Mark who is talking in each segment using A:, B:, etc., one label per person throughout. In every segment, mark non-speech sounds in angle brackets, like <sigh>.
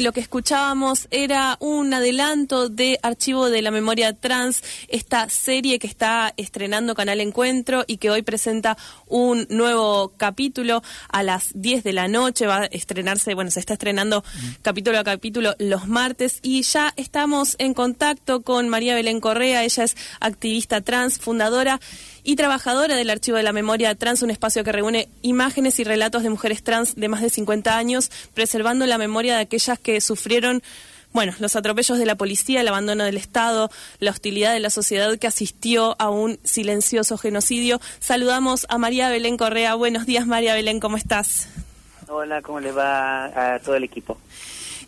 A: Lo que escuchábamos era un adelanto de Archivo de la Memoria Trans, esta serie que está estrenando Canal Encuentro y que hoy presenta un nuevo capítulo a las 10 de la noche. Va a estrenarse, bueno, se está estrenando capítulo a capítulo los martes y ya estamos en contacto con María Belén Correa. Ella es activista trans, fundadora y trabajadora del Archivo de la Memoria Trans, un espacio que reúne imágenes y relatos de mujeres trans de más de 50 años, preservando la memoria de aquellas que sufrieron bueno, los atropellos de la policía, el abandono del Estado, la hostilidad de la sociedad que asistió a un silencioso genocidio. Saludamos a María Belén Correa. Buenos días, María Belén, ¿cómo estás?
B: Hola, ¿cómo le va a todo el equipo?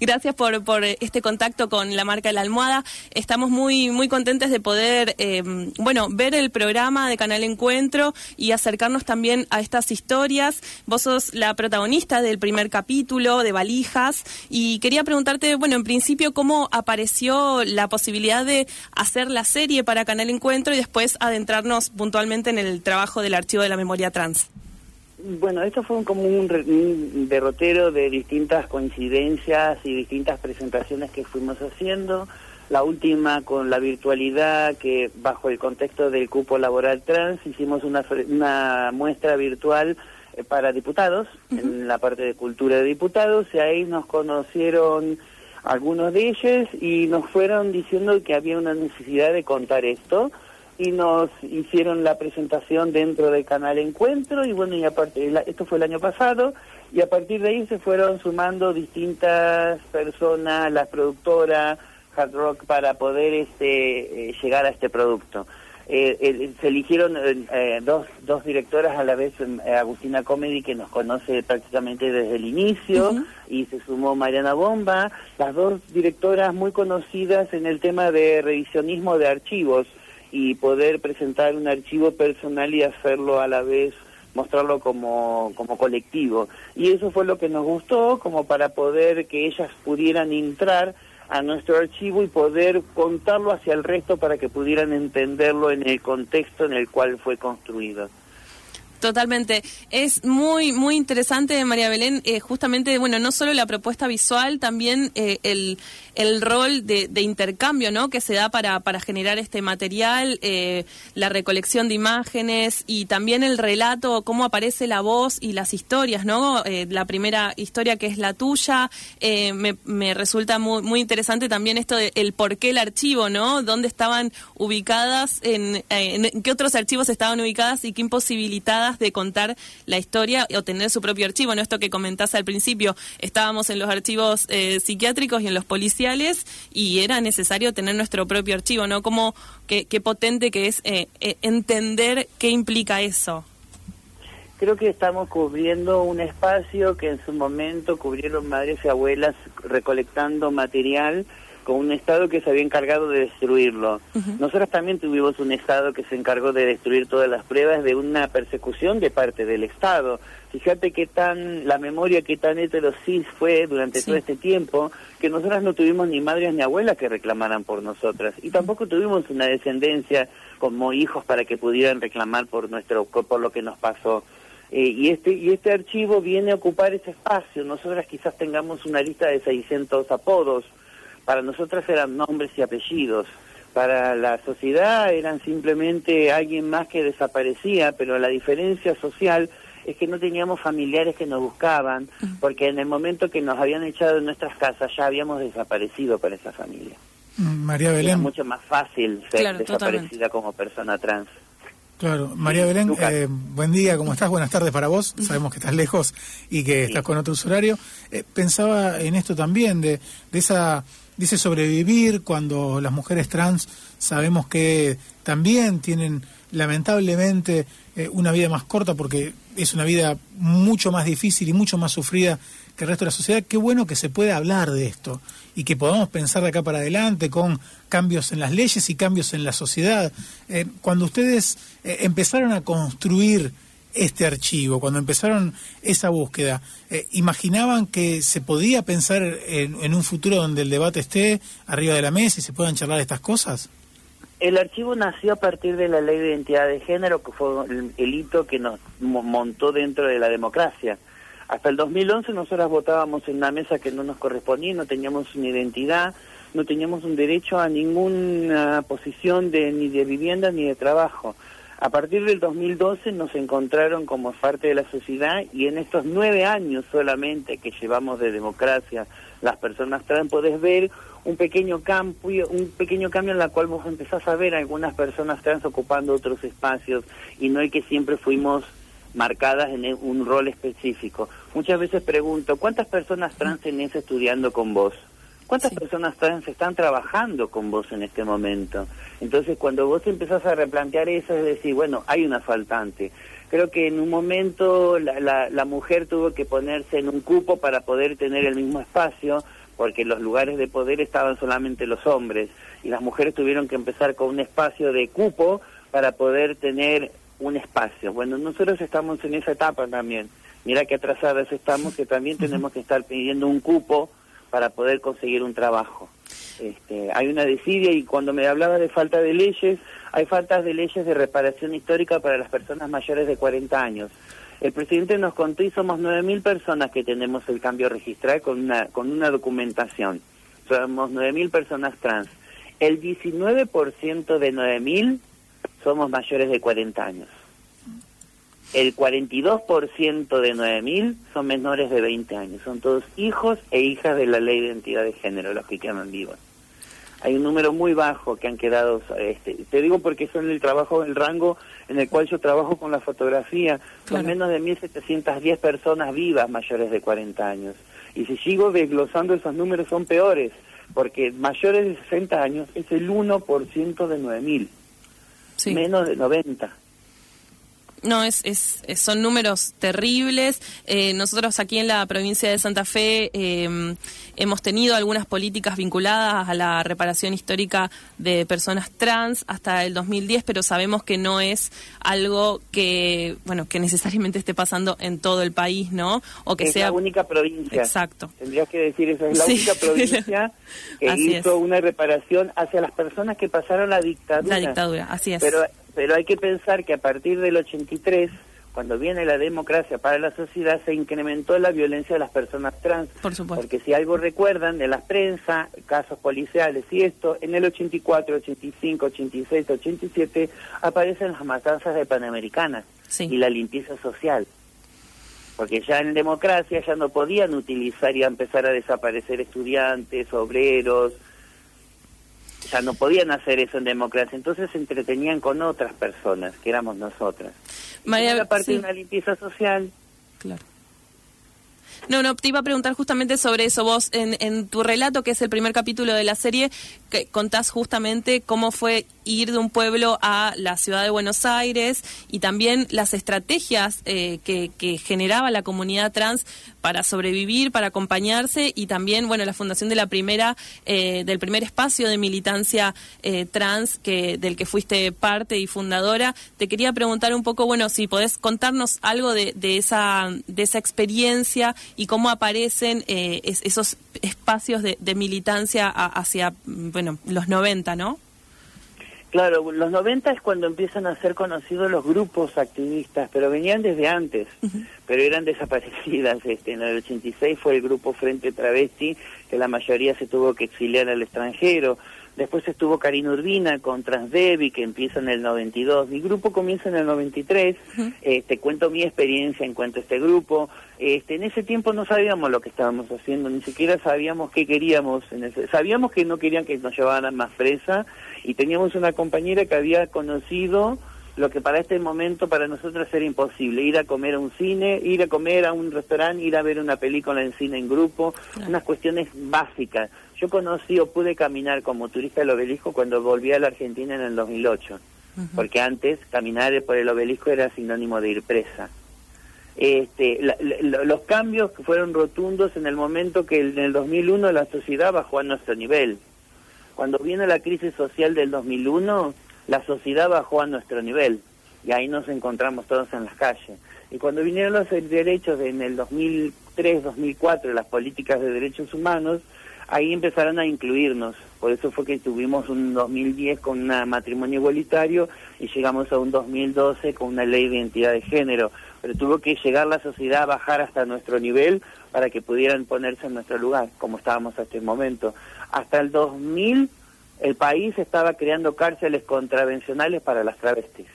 A: Gracias por, por este contacto con la marca de la almohada. Estamos muy, muy contentes de poder, eh, bueno, ver el programa de Canal Encuentro y acercarnos también a estas historias. Vos sos la protagonista del primer capítulo de Valijas y quería preguntarte, bueno, en principio, ¿cómo apareció la posibilidad de hacer la serie para Canal Encuentro y después adentrarnos puntualmente en el trabajo del Archivo de la Memoria Trans?
B: Bueno, esto fue como un, derrotero de distintas coincidencias y distintas presentaciones que fuimos haciendo. La última con la virtualidad, que bajo el contexto del cupo laboral trans hicimos una, una muestra virtual eh, para diputados, en la parte de cultura de diputados, y ahí nos conocieron algunos de ellos y nos fueron diciendo que había una necesidad de contar esto y nos hicieron la presentación dentro del canal Encuentro y bueno, y aparte, esto fue el año pasado y a partir de ahí se fueron sumando distintas personas, las productoras, Hard Rock, para poder este, eh, llegar a este producto. Eh, se eligieron eh, dos, dos directoras a la vez, Agustina Comedy, que nos conoce prácticamente desde el inicio, y se sumó Mariana Bomba, las dos directoras muy conocidas en el tema de revisionismo de archivos y poder presentar un archivo personal y hacerlo a la vez mostrarlo como, como colectivo. Y eso fue lo que nos gustó, como para poder que ellas pudieran entrar a nuestro archivo y poder contarlo hacia el resto para que pudieran entenderlo en el contexto en el cual fue construido.
A: Totalmente. Es muy, muy interesante, María Belén, eh, justamente, bueno, no solo la propuesta visual, también eh, el, el rol de, intercambio, ¿no? Que se da para, para generar este material, eh, la recolección de imágenes y también el relato, cómo aparece la voz y las historias, ¿no? la primera historia que es la tuya, me, me, resulta muy, muy interesante también esto de el por qué el archivo, ¿no? Dónde estaban ubicadas, en, en qué otros archivos estaban ubicadas y qué imposibilitadas de contar la historia o tener su propio archivo. ¿no? Esto que comentaste al principio, estábamos en los archivos eh, psiquiátricos y en los policiales y era necesario tener nuestro propio archivo, ¿no? Como qué, potente que es eh, eh, entender qué implica eso.
B: Creo que estamos cubriendo un espacio que en su momento cubrieron madres y abuelas recolectando material con un Estado que se había encargado de destruirlo. Nosotros también tuvimos un Estado que se encargó de destruir todas las pruebas de una persecución de parte del Estado. Fíjate qué tan, la memoria qué tan heterosis fue durante todo este tiempo, que nosotras no tuvimos ni madres ni abuelas que reclamaran por nosotras. Y tampoco tuvimos una descendencia como hijos para que pudieran reclamar por nuestro, por lo que nos pasó. Eh, y este y este archivo viene a ocupar ese espacio. Nosotras quizás tengamos una lista de 600 apodos, para nosotras eran nombres y apellidos. Para la sociedad eran simplemente alguien más que desaparecía, pero la diferencia social es que no teníamos familiares que nos buscaban, porque en el momento que nos habían echado de nuestras casas ya habíamos desaparecido para esa familia.
C: Mm, María Belén.
B: Era mucho más fácil ser desaparecida como persona trans.
C: Claro, María Belén, eh, buen día, ¿cómo estás? Buenas tardes para vos. Sabemos que estás lejos y que estás con otro usuario. Eh, pensaba en esto también, de, de esa dice sobrevivir cuando las mujeres trans sabemos que también tienen lamentablemente eh, una vida más corta porque es una vida mucho más difícil y mucho más sufrida que el resto de la sociedad. Qué bueno que se pueda hablar de esto y que podamos pensar de acá para adelante con cambios en las leyes y cambios en la sociedad. Eh, cuando ustedes eh, empezaron a construir este archivo, cuando empezaron esa búsqueda, eh, ¿imaginaban que se podía pensar en, un futuro donde el debate esté arriba de la mesa y se puedan charlar estas cosas?
B: El archivo nació a partir de la ley de identidad de género, que fue el, hito que nos montó dentro de la democracia. Hasta el 2011 nosotras votábamos en una mesa que no nos correspondía, no teníamos una identidad, no teníamos un derecho a ninguna posición de, ni de vivienda ni de trabajo. A partir del 2012 nos encontraron como parte de la sociedad y en estos nueve años solamente que llevamos de democracia las personas trans podés ver un pequeño cambio, un pequeño cambio en la cual vos empezás a ver algunas personas trans ocupando otros espacios y no hay que siempre fuimos marcadas en un rol específico. Muchas veces pregunto, ¿cuántas personas trans tenés estudiando con vos? ¿Cuántas personas trans están trabajando con vos en este momento? Entonces, cuando vos empezás a replantear eso, es decir, bueno, hay una faltante. Creo que en un momento la, la, mujer tuvo que ponerse en un cupo para poder tener el mismo espacio, porque los lugares de poder estaban solamente los hombres, y las mujeres tuvieron que empezar con un espacio de cupo para poder tener un espacio. Bueno, nosotros estamos en esa etapa también. Mira que atrasadas estamos, que también tenemos que estar pidiendo un cupo para poder conseguir un trabajo. Este, hay una desidia y cuando me hablaba de falta de leyes, hay faltas de leyes de reparación histórica para las personas mayores de 40 años. El presidente nos contó y somos 9.000 personas que tenemos el cambio registral con una, con una documentación. Somos 9.000 personas trans. El 19% de 9.000 somos mayores de 40 años el 42% de 9.000 son menores de 20 años. Son todos hijos e hijas de la ley de identidad de género, los que quedan vivos. Hay un número muy bajo que han quedado, este, te digo porque son el trabajo, el rango en el cual yo trabajo con la fotografía, son menos de 1.710 personas vivas mayores de 40 años. Y si sigo desglosando esos números son peores, porque mayores de 60 años es el 1% de 9.000, sí. menos de 90.
A: No, es, es, son números terribles. Eh, nosotros aquí en la provincia de Santa Fe em, hemos tenido algunas políticas vinculadas a la reparación histórica de personas trans hasta el 2010, pero sabemos que no es algo que, bueno, que necesariamente esté pasando en todo el país, ¿no?
B: O que sea la única provincia.
A: Exacto.
B: Tendrías que decir eso, es la única provincia <laughs> que hizo una reparación hacia las personas que pasaron la dictadura.
A: La dictadura, así es.
B: Pero pero hay que pensar que a partir del 83, cuando viene la democracia para la sociedad, se incrementó la violencia de las personas trans.
A: Por supuesto.
B: Porque si algo recuerdan de la prensa, casos policiales y esto, en el 84, 85, 86, 87 aparecen las matanzas de Panamericana y la limpieza social. Porque ya en democracia ya no podían utilizar y empezar a desaparecer estudiantes, obreros, ya no podían hacer eso en democracia, entonces se entretenían con otras personas, que éramos nosotras. María, parte de una limpieza social.
A: Claro. No, no, te iba a preguntar justamente sobre eso. Vos, en, en tu relato, que es el primer capítulo de la serie, que contás justamente cómo fue ir de un pueblo a la ciudad de Buenos Aires y también las estrategias eh, que, generaba la comunidad trans para sobrevivir, para acompañarse y también, bueno, la fundación de la primera, eh, del primer espacio de militancia eh, trans que, del que fuiste parte y fundadora. Te quería preguntar un poco, bueno, si podés contarnos algo de, esa, de esa experiencia y cómo aparecen esos espacios de, de militancia hacia, bueno, los 90, ¿no?
B: Claro, los 90 es cuando empiezan a ser conocidos los grupos activistas, pero venían desde antes, pero eran desaparecidas. Este, en el 86 fue el grupo Frente Travesti, que la mayoría se tuvo que exiliar al extranjero. Después estuvo Karina Urbina con Transdevi, que empieza en el 92. Mi grupo comienza en el 93. Eh, te cuento mi experiencia en cuanto a este grupo. Este, en ese tiempo no sabíamos lo que estábamos haciendo, ni siquiera sabíamos qué queríamos. En ese, sabíamos que no querían que nos llevaran más fresa y teníamos una compañera que había conocido lo que para este momento para nosotros era imposible, ir a comer a un cine, ir a comer a un restaurante, ir a ver una película en cine en grupo, unas cuestiones básicas. Yo conocí o pude caminar como turista del obelisco cuando volví a la Argentina en el 2008, porque antes caminar por el obelisco era sinónimo de ir presa. Este, los cambios fueron rotundos en el momento que en el 2001 la sociedad bajó a nuestro nivel. Cuando viene la crisis social del 2001, la sociedad bajó a nuestro nivel y ahí nos encontramos todos en las calles. Y cuando vinieron los derechos en el 2003, 2004, las políticas de derechos humanos, ahí empezaron a incluirnos. Por eso fue que tuvimos un 2010 con un matrimonio igualitario y llegamos a un 2012 con una ley de identidad de género. pero tuvo que llegar la sociedad a bajar hasta nuestro nivel para que pudieran ponerse en nuestro lugar, como estábamos hasta el momento. Hasta el 2000 el país estaba creando cárceles contravencionales para las travestis.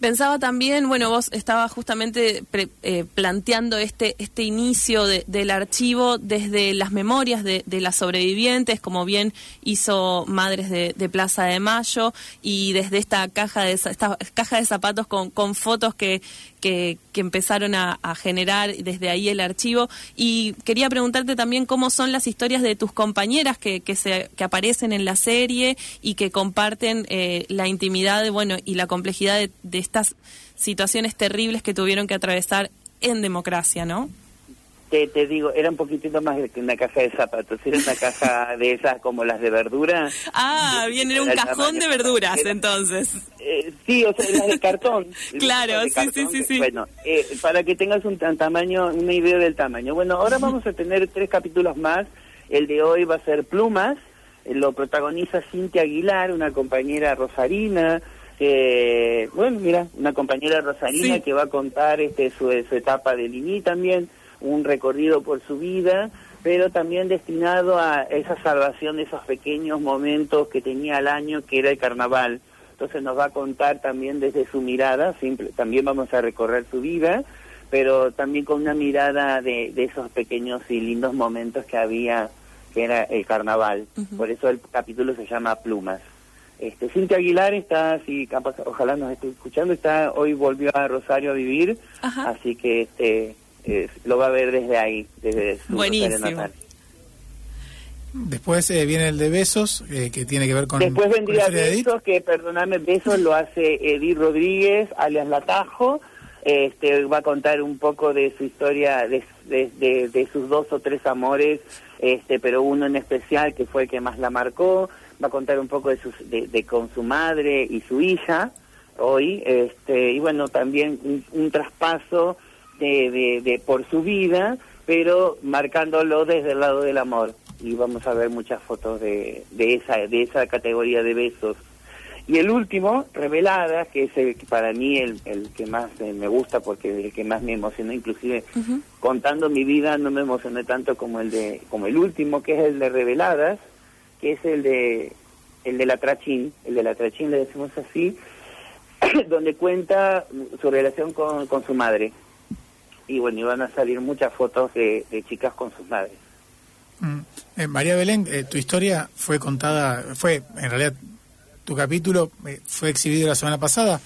A: Pensaba también, bueno, vos estabas justamente eh, planteando este, este inicio del archivo desde las memorias de, las sobrevivientes, como bien hizo Madres de, Plaza de Mayo, y desde esta caja de, esta caja de zapatos con, con fotos que, que, empezaron a, generar desde ahí el archivo. Y quería preguntarte también cómo son las historias de tus compañeras que, que, se, que aparecen en la serie y que comparten eh, la intimidad bueno, y la complejidad de, de estas situaciones terribles que tuvieron que atravesar en democracia, ¿no?
B: Te, digo, era un poquitito más que una caja de zapatos, era una caja de esas como las de verdura. <laughs>
A: Ah, bien, era un cajón de verduras entonces.
B: Eh, sí, o sea, las de cartón. <laughs>
A: claro, sí, sí, sí, sí.
B: Bueno, eh, para que tengas un tamaño, una idea del tamaño. Bueno, ahora vamos a tener tres capítulos más. El de hoy va a ser Plumas, eh, lo protagoniza Cintia Aguilar, una compañera rosarina. bueno, mira, una compañera rosarina que va a contar este su, su etapa de Lini también un recorrido por su vida, pero también destinado a esa salvación de esos pequeños momentos que tenía al año, que era el carnaval. Entonces nos va a contar también desde su mirada, simple, también vamos a recorrer su vida, pero también con una mirada de, esos pequeños y lindos momentos que había, que era el carnaval. Por eso el capítulo se llama Plumas. Este, Cintia Aguilar está, si ojalá nos esté escuchando, está hoy volvió a Rosario a vivir, así que este eh, lo va a ver desde ahí, desde su
A: Buenísimo.
C: Después eh, viene el de Besos, eh, que tiene que ver con...
B: Después vendría Besos, que perdóname, Besos lo hace Edith Rodríguez, alias Latajo. Este, va a contar un poco de su historia, de, de, sus dos o tres amores, este, pero uno en especial que fue el que más la marcó. Va a contar un poco de, sus, de, con su madre y su hija hoy. Este, y bueno, también un traspaso de, de, por su vida, pero marcándolo desde el lado del amor. Y vamos a ver muchas fotos de, de, esa, de esa categoría de besos. Y el último, Revelada, que es el, para mí el, el que más me gusta porque es el que más me emocionó, inclusive contando mi vida no me emocioné tanto como el de como el último, que es el de Reveladas, que es el de el de la Trachín, el de la Trachín le decimos así, <clears throat> donde cuenta su relación con, con su madre y bueno, iban a salir muchas fotos de, chicas con sus madres.
C: Mm. Eh, María Belén, eh, tu historia fue contada, fue en realidad tu capítulo eh, fue exhibido la semana pasada.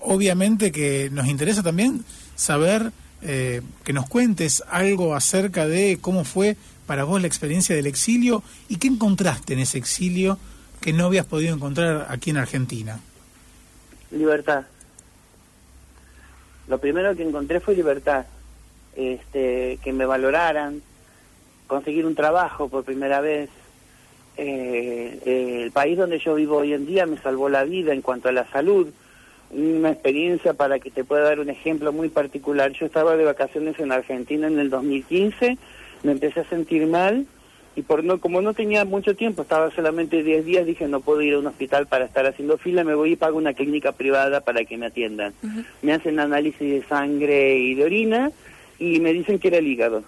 C: Obviamente que nos interesa también saber que nos cuentes algo acerca de cómo fue para vos la experiencia del exilio y qué encontraste en ese exilio que no habías podido encontrar aquí en Argentina.
B: Libertad. Lo primero que encontré fue libertad este, que me valoraran, conseguir un trabajo por primera vez. Eh, eh, el país donde yo vivo hoy en día me salvó la vida en cuanto a la salud. Una experiencia para que te pueda dar un ejemplo muy particular. Yo estaba de vacaciones en Argentina en el 2015, me empecé a sentir mal y por no como no tenía mucho tiempo, estaba solamente 10 días, dije no puedo ir a un hospital para estar haciendo fila, me voy y pago una clínica privada para que me atiendan. Me hacen análisis de sangre y de orina y me dicen que era el hígado.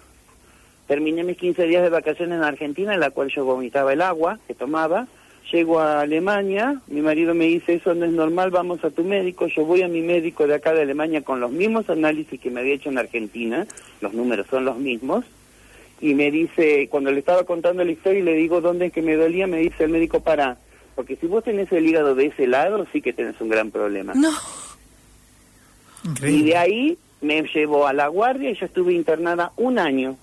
B: Terminé mis 15 días de vacaciones en Argentina, en la cual yo vomitaba el agua que tomaba. Llego a Alemania, mi marido me dice, eso no es normal, vamos a tu médico. Yo voy a mi médico de acá de Alemania con los mismos análisis que me había hecho en Argentina, los números son los mismos. Y me dice, cuando le estaba contando la historia y le digo dónde es que me dolía, me dice el médico, para, porque si vos tenés el hígado de ese lado, sí que tenés un gran problema.
A: No.
B: Y de ahí me llevó a la guardia y yo estuve internada un año,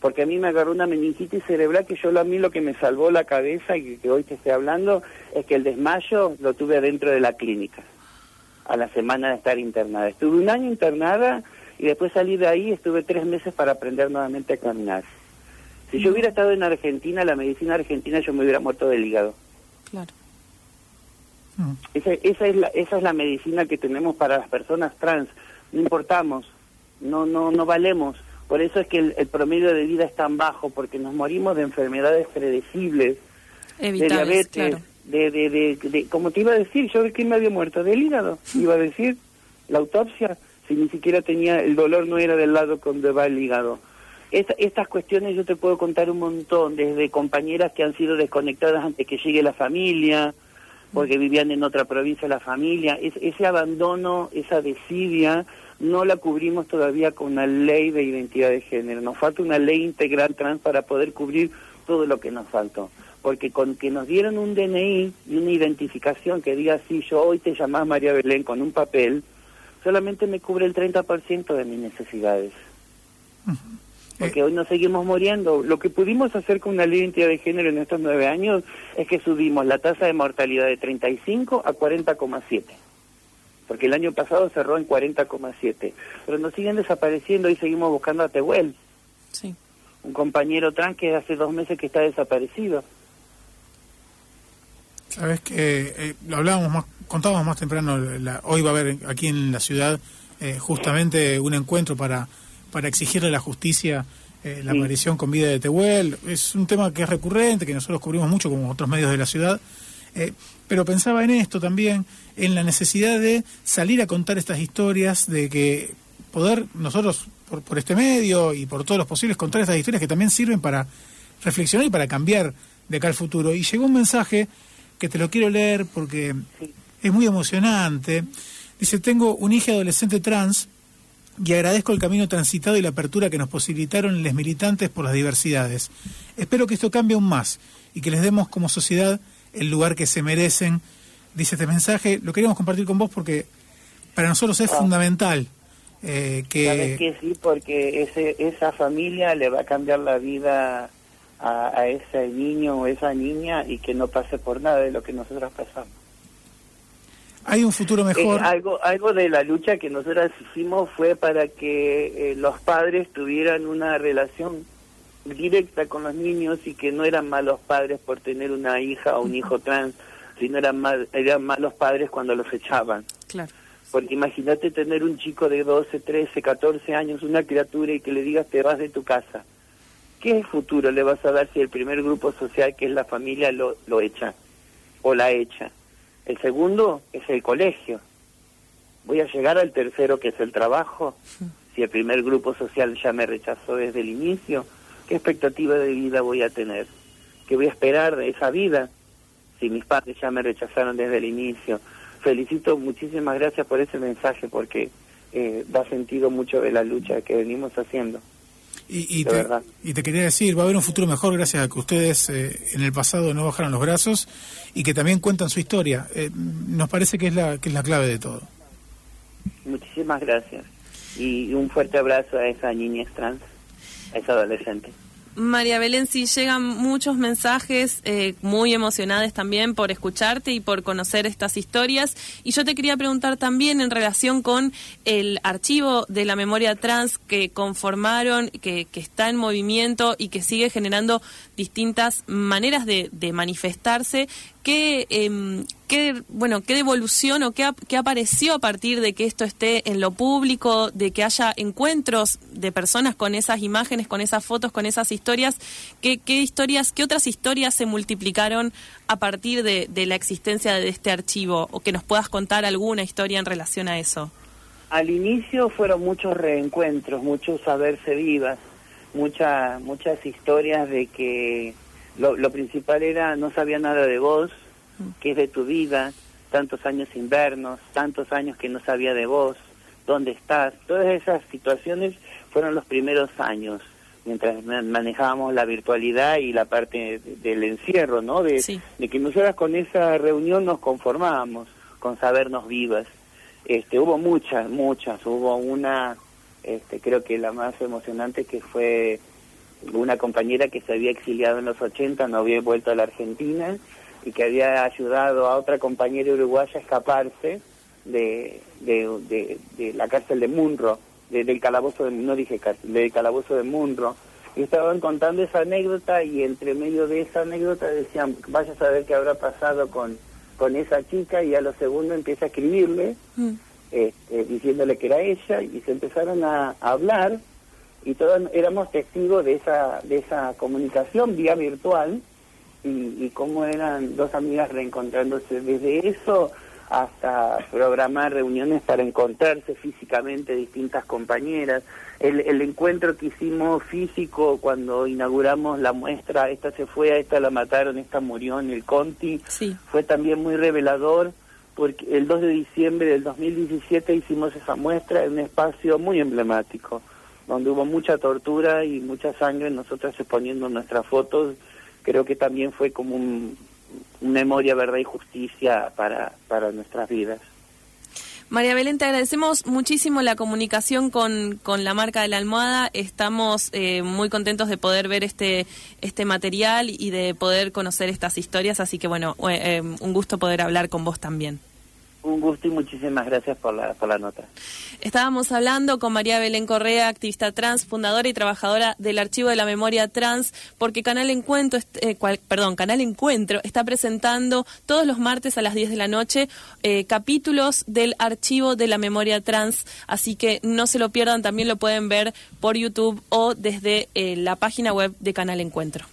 B: porque a mí me agarró una meningitis cerebral que yo a mí lo que me salvó la cabeza y que hoy te estoy hablando es que el desmayo lo tuve adentro de la clínica, a la semana de estar internada. Estuve un año internada y después salí de ahí estuve tres meses para aprender nuevamente a caminar. Si yo hubiera estado en Argentina, la medicina argentina, yo me hubiera muerto del hígado.
A: Claro.
B: Esa, esa, es la, esa es la medicina que tenemos para las personas trans no importamos, no, no, no valemos. Por eso es que el, promedio de vida es tan bajo, porque nos morimos de enfermedades predecibles, de diabetes, de, de, de, como te iba a decir, yo de qué me había muerto, del hígado, iba a decir, la autopsia si ni siquiera tenía, el dolor no era del lado donde va el hígado? estas cuestiones yo te puedo contar un montón, desde compañeras que han sido desconectadas antes que llegue la familia, porque vivían en otra provincia la familia, ese abandono, esa desidia, no la cubrimos todavía con una ley de identidad de género. Nos falta una ley integral trans para poder cubrir todo lo que nos faltó. Porque con que nos dieran un DNI y una identificación que diga, sí, yo hoy te llamás María Belén con un papel, solamente me cubre el 30% de mis necesidades. Porque hoy nos seguimos muriendo. Lo que pudimos hacer con una ley de identidad de género en estos nueve años es que subimos la tasa de mortalidad de 35 a 40,7 porque el año pasado cerró en 40,7. Pero nos siguen desapareciendo y seguimos buscando a Tehuel. Sí. Un compañero trans que hace dos meses que está desaparecido.
C: Sabes que eh, lo hablábamos más, contábamos más temprano, hoy va a haber aquí en la ciudad eh, justamente un encuentro para, para exigirle a la justicia eh, la aparición con vida de Tehuel. Es un tema que es recurrente, que nosotros cubrimos mucho como otros medios de la ciudad. pero pensaba en esto también, en la necesidad de salir a contar estas historias, de que poder nosotros por, por este medio y por todos los posibles contar estas historias que también sirven para reflexionar y para cambiar de acá al futuro. Y llegó un mensaje que te lo quiero leer porque es muy emocionante. Dice, tengo un hijo adolescente trans y agradezco el camino transitado y la apertura que nos posibilitaron los militantes por las diversidades. Espero que esto cambie aún más y que les demos como sociedad el lugar que se merecen dice este mensaje, lo queríamos compartir con vos porque para nosotros es ah. fundamental
B: eh, que... ¿Sabes que sí? Porque ese, esa familia le va a cambiar la vida a, ese niño o esa niña y que no pase por nada de lo que nosotros pasamos.
C: Hay un futuro eh, mejor.
B: algo, algo de la lucha que nosotros hicimos fue para que eh, los padres tuvieran una relación directa con los niños y que no eran malos padres por tener una hija o un hijo trans si no eran, mal, eran malos padres cuando los echaban. Claro. Porque imagínate tener un chico de 12, 13, 14 años, una criatura, y que le digas te vas de tu casa. ¿Qué futuro le vas a dar si el primer grupo social, que es la familia, lo, lo echa o la echa? El segundo es el colegio. Voy a llegar al tercero, que es el trabajo. Si el primer grupo social ya me rechazó desde el inicio, ¿qué expectativa de vida voy a tener? ¿Qué voy a esperar de esa vida? si mis padres ya me rechazaron desde el inicio. Felicito, muchísimas gracias por ese mensaje porque eh, da sentido mucho de la lucha que venimos haciendo.
C: Y, te, y, te, quería decir, va a haber un futuro mejor gracias a que ustedes eh, en el pasado no bajaron los brazos y que también cuentan su historia. Eh, nos parece que es, la, que es la clave de todo.
B: Muchísimas gracias. Y un fuerte abrazo a esa niña trans, a esa adolescente.
A: María Belén, sí llegan muchos mensajes eh, muy emocionados también por escucharte y por conocer estas historias. Y yo te quería preguntar también en relación con el archivo de la memoria trans que conformaron, que, que está en movimiento y que sigue generando distintas maneras de, de manifestarse. ¿Qué, eh, qué, bueno, qué devolución o qué, qué, apareció a partir de que esto esté en lo público, de que haya encuentros de personas con esas imágenes, con esas fotos, con esas historias? ¿Qué, qué historias, qué otras historias se multiplicaron a partir de, de la existencia de este archivo? O que nos puedas contar alguna historia en relación a eso.
B: Al inicio fueron muchos reencuentros, muchos saberse vivas, muchas muchas historias de que lo, lo principal era no sabía nada de vos, qué es de tu vida, tantos años invernos, tantos años que no sabía de vos, dónde estás. Todas esas situaciones fueron los primeros años, mientras manejábamos la virtualidad y la parte del encierro, ¿no? De, de que nosotras con esa reunión nos conformábamos, con sabernos vivas. Este, hubo muchas, muchas. Hubo una, este, creo que la más emocionante que fue una compañera que se había exiliado en los 80, no había vuelto a la Argentina y que había ayudado a otra compañera uruguaya a escaparse de, de, de, la cárcel de Munro, del calabozo de, no dije cárcel, del calabozo de Munro. Y estaban contando esa anécdota y entre medio de esa anécdota decían, vaya a saber qué habrá pasado con, con esa chica y a lo segundo empieza a escribirle, mm. este, diciéndole que era ella y se empezaron a hablar y todos éramos testigos de esa, de esa comunicación vía virtual y, y cómo eran dos amigas reencontrándose. Desde eso hasta programar reuniones para encontrarse físicamente distintas compañeras. El, el encuentro que hicimos físico cuando inauguramos la muestra, esta se fue, a esta la mataron, esta murió en el Conti, fue también muy revelador porque el 2 de diciembre del 2017 hicimos esa muestra en un espacio muy emblemático, donde hubo mucha tortura y mucha sangre, nosotros exponiendo nuestras fotos, creo que también fue como un, memoria, verdad y justicia para, para nuestras vidas.
A: María Belén, te agradecemos muchísimo la comunicación con, con la marca de la almohada. Estamos eh, muy contentos de poder ver este, este material y de poder conocer estas historias. Así que, bueno, eh, un gusto poder hablar con vos también.
B: Un gusto y muchísimas gracias por la, por la nota.
A: Estábamos hablando con María Belén Correa, activista trans, fundadora y trabajadora del Archivo de la Memoria Trans, porque Canal Encuentro, eh, perdón, Canal Encuentro está presentando todos los martes a las 10 de la noche eh, capítulos del Archivo de la Memoria Trans, así que no se lo pierdan, también lo pueden ver por YouTube o desde eh, la página web de Canal Encuentro.